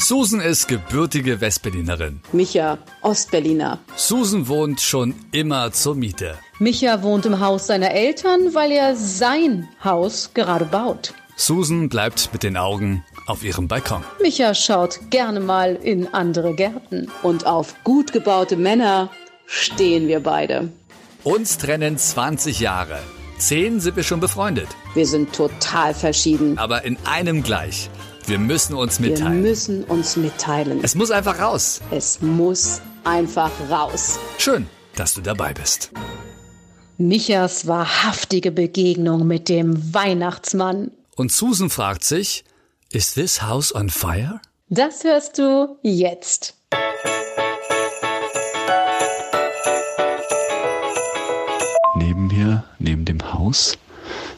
Susan ist gebürtige Westberlinerin. Micha, Ostberliner. Susan wohnt schon immer zur Miete. Micha wohnt im Haus seiner Eltern, weil er sein Haus gerade baut. Susan bleibt mit den Augen auf ihrem Balkon. Micha schaut gerne mal in andere Gärten. Und auf gut gebaute Männer stehen wir beide. Uns trennen 20 Jahre. Zehn sind wir schon befreundet. Wir sind total verschieden. Aber in einem gleich. Wir müssen uns mitteilen. Wir müssen uns mitteilen. Es muss einfach raus. Es muss einfach raus. Schön, dass du dabei bist. Michas wahrhaftige Begegnung mit dem Weihnachtsmann. Und Susan fragt sich, is this house on fire? Das hörst du jetzt. Neben mir, neben dem Haus,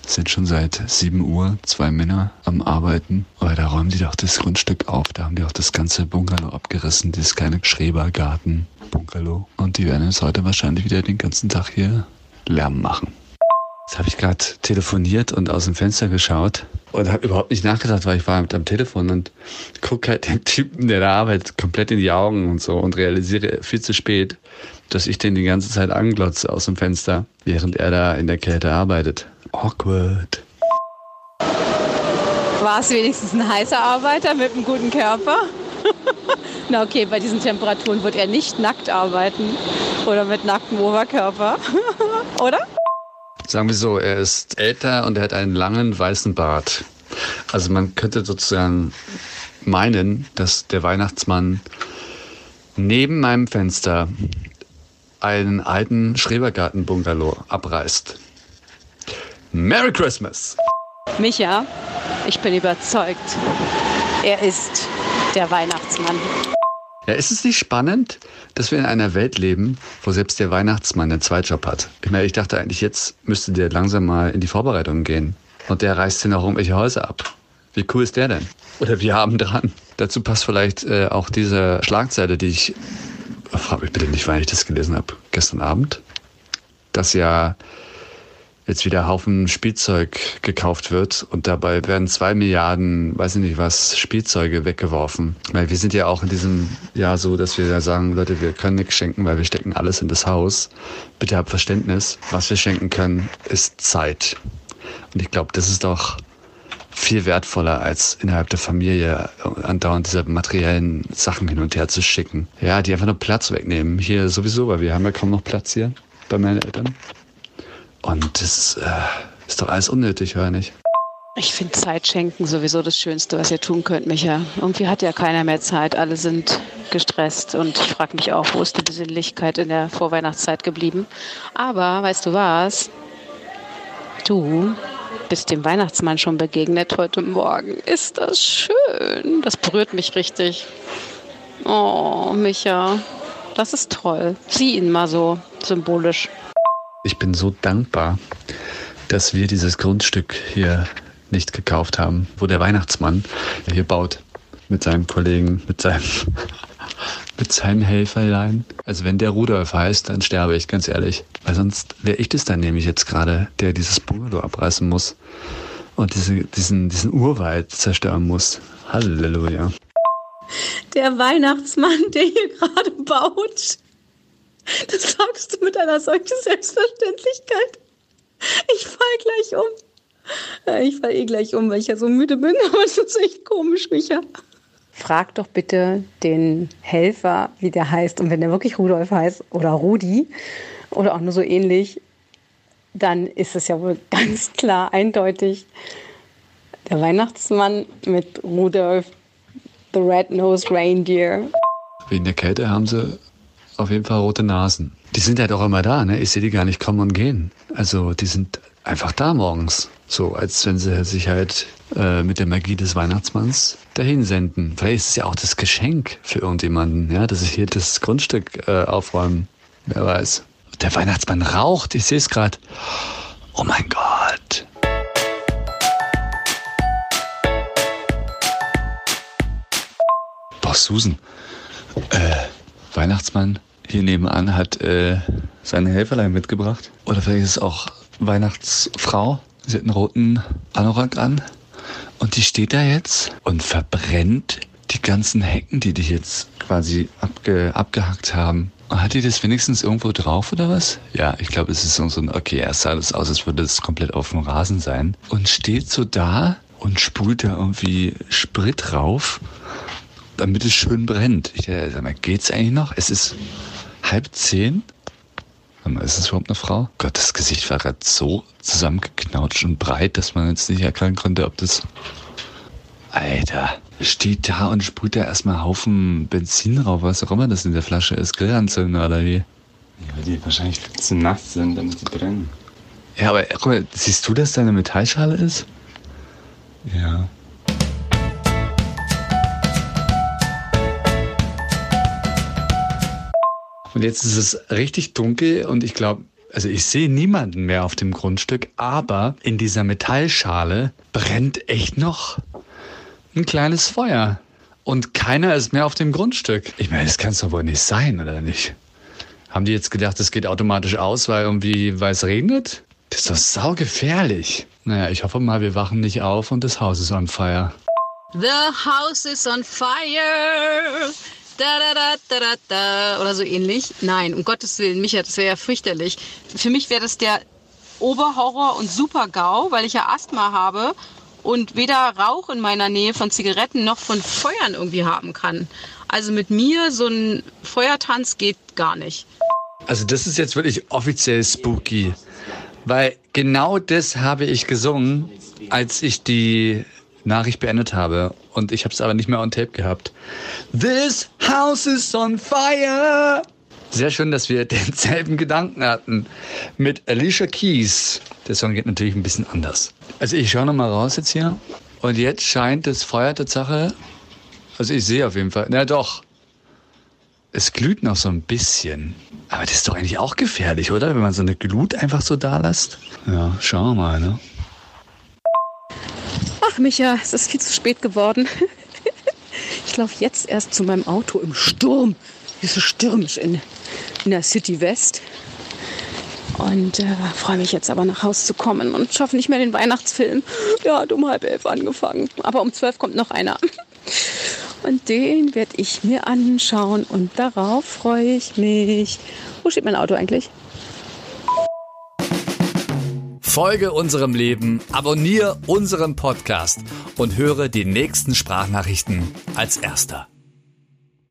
sind schon seit 7 Uhr zwei Männer am Arbeiten. Aber da räumen die doch das Grundstück auf. Da haben die auch das ganze Bungalow abgerissen, dieses kleine Schrebergarten-Bungalow. Und die werden jetzt heute wahrscheinlich wieder den ganzen Tag hier Lärm machen. Jetzt habe ich gerade telefoniert und aus dem Fenster geschaut und habe überhaupt nicht nachgedacht, weil ich war mit am Telefon und gucke halt dem Typen, der da arbeitet, komplett in die Augen und so und realisiere viel zu spät, dass ich den die ganze Zeit anglotze aus dem Fenster, während er da in der Kälte arbeitet. Awkward. War es wenigstens ein heißer Arbeiter mit einem guten Körper? Na okay, bei diesen Temperaturen wird er nicht nackt arbeiten oder mit nacktem Oberkörper, oder? Sagen wir so, er ist älter und er hat einen langen weißen Bart. Also man könnte sozusagen meinen, dass der Weihnachtsmann neben meinem Fenster einen alten Schrebergarten-Bungalow abreißt. Merry Christmas! Micha, ich bin überzeugt, er ist der Weihnachtsmann. Ja, ist es nicht spannend, dass wir in einer Welt leben, wo selbst der Weihnachtsmann einen Zweitjob hat? Ich meine, ich dachte eigentlich, jetzt müsste der langsam mal in die Vorbereitung gehen. Und der reißt hier noch irgendwelche Häuser ab. Wie cool ist der denn? Oder wir haben dran. Dazu passt vielleicht äh, auch diese Schlagzeile, die ich, frag mich bitte nicht, wann ich das gelesen habe, gestern Abend, dass ja jetzt wieder Haufen Spielzeug gekauft wird und dabei werden zwei Milliarden, weiß ich nicht was, Spielzeuge weggeworfen. Weil wir sind ja auch in diesem Jahr so, dass wir sagen, Leute, wir können nichts schenken, weil wir stecken alles in das Haus. Bitte habt Verständnis. Was wir schenken können, ist Zeit. Und ich glaube, das ist doch viel wertvoller, als innerhalb der Familie andauernd diese materiellen Sachen hin und her zu schicken. Ja, die einfach nur Platz wegnehmen. Hier sowieso, weil wir haben ja kaum noch Platz hier bei meinen Eltern. Und das äh, ist doch alles unnötig, höre nicht. Ich finde Zeit schenken sowieso das Schönste, was ihr tun könnt, Micha. Irgendwie hat ja keiner mehr Zeit. Alle sind gestresst und ich frage mich auch, wo ist die Besinnlichkeit in der Vorweihnachtszeit geblieben? Aber weißt du was? Du bist dem Weihnachtsmann schon begegnet heute Morgen. Ist das schön? Das berührt mich richtig. Oh, Micha, das ist toll. Sieh ihn mal so symbolisch. Ich bin so dankbar, dass wir dieses Grundstück hier nicht gekauft haben, wo der Weihnachtsmann hier baut mit seinem Kollegen, mit seinem, mit seinem Helferlein. Also wenn der Rudolf heißt, dann sterbe ich, ganz ehrlich. Weil sonst wäre ich das dann nämlich jetzt gerade, der dieses Bungalow abreißen muss und diese, diesen, diesen Urwald zerstören muss. Halleluja. Der Weihnachtsmann, der hier gerade baut. Das sagst du mit einer solchen Selbstverständlichkeit. Ich fall gleich um. Ich fall eh gleich um, weil ich ja so müde bin, aber es ist echt komisch, Micha. Frag doch bitte den Helfer, wie der heißt. Und wenn der wirklich Rudolf heißt oder Rudi oder auch nur so ähnlich, dann ist es ja wohl ganz klar, eindeutig der Weihnachtsmann mit Rudolf, the Red-Nosed Reindeer. Wegen der Kälte haben sie auf jeden Fall rote Nasen. Die sind halt auch immer da, ne? Ich sehe die gar nicht kommen und gehen. Also die sind einfach da morgens. So, als wenn sie sich halt äh, mit der Magie des Weihnachtsmanns dahin senden. Vielleicht ist es ja auch das Geschenk für irgendjemanden, ja, dass ich hier das Grundstück äh, aufräumen. Wer weiß. Der Weihnachtsmann raucht, ich sehe es gerade. Oh mein Gott. Boah, Susan. Äh, Weihnachtsmann hier nebenan hat äh, seine Helferlein mitgebracht. Oder vielleicht ist es auch Weihnachtsfrau. Sie hat einen roten Anorak an. Und die steht da jetzt und verbrennt die ganzen Hecken, die die jetzt quasi abge, abgehackt haben. Hat die das wenigstens irgendwo drauf oder was? Ja, ich glaube, es ist so ein, okay, erst sah das aus, als würde es komplett auf dem Rasen sein. Und steht so da und spult da irgendwie Sprit rauf, damit es schön brennt. Ich äh, sag mal, geht's eigentlich noch? Es ist halb zehn. Ist es überhaupt eine Frau? Gott, das Gesicht war gerade so zusammengeknautscht und breit, dass man jetzt nicht erkennen konnte, ob das. Alter, steht da und sprüht da erstmal Haufen Benzin drauf, was auch immer das in der Flasche ist. Grillanzünder oder wie? Ja, weil die wahrscheinlich zu nass sind, damit sie brennen. Ja, aber guck mal, siehst du, dass da eine Metallschale ist? Ja. Und jetzt ist es richtig dunkel und ich glaube, also ich sehe niemanden mehr auf dem Grundstück, aber in dieser Metallschale brennt echt noch ein kleines Feuer. Und keiner ist mehr auf dem Grundstück. Ich meine, das kann es doch wohl nicht sein, oder nicht? Haben die jetzt gedacht, es geht automatisch aus, weil irgendwie, weil es regnet? Das ist doch saugefährlich. Naja, ich hoffe mal, wir wachen nicht auf und das Haus ist on fire. The house is on fire. Da, da, da, da, da, da. Oder so ähnlich. Nein, um Gottes Willen, Micha, das wäre ja fürchterlich. Für mich wäre das der Oberhorror und Super-GAU, weil ich ja Asthma habe und weder Rauch in meiner Nähe von Zigaretten noch von Feuern irgendwie haben kann. Also mit mir so ein Feuertanz geht gar nicht. Also das ist jetzt wirklich offiziell spooky, weil genau das habe ich gesungen, als ich die Nachricht beendet habe und ich habe es aber nicht mehr on tape gehabt. This house is on fire. Sehr schön, dass wir denselben Gedanken hatten mit Alicia Keys. Der Song geht natürlich ein bisschen anders. Also ich schaue noch mal raus jetzt hier und jetzt scheint das Feuer Tatsache, also ich sehe auf jeden Fall, na doch, es glüht noch so ein bisschen. Aber das ist doch eigentlich auch gefährlich, oder? Wenn man so eine Glut einfach so da lässt. Ja, schauen wir mal, ne? Ach, Micha, es ist viel zu spät geworden. Ich laufe jetzt erst zu meinem Auto im Sturm. Hier ist so stürmisch in, in der City West. Und äh, freue mich jetzt aber nach Hause zu kommen und schaffe nicht mehr den Weihnachtsfilm. Ja, hat um halb elf angefangen. Aber um zwölf kommt noch einer. Und den werde ich mir anschauen und darauf freue ich mich. Wo steht mein Auto eigentlich? Folge unserem Leben, abonniere unseren Podcast und höre die nächsten Sprachnachrichten als erster.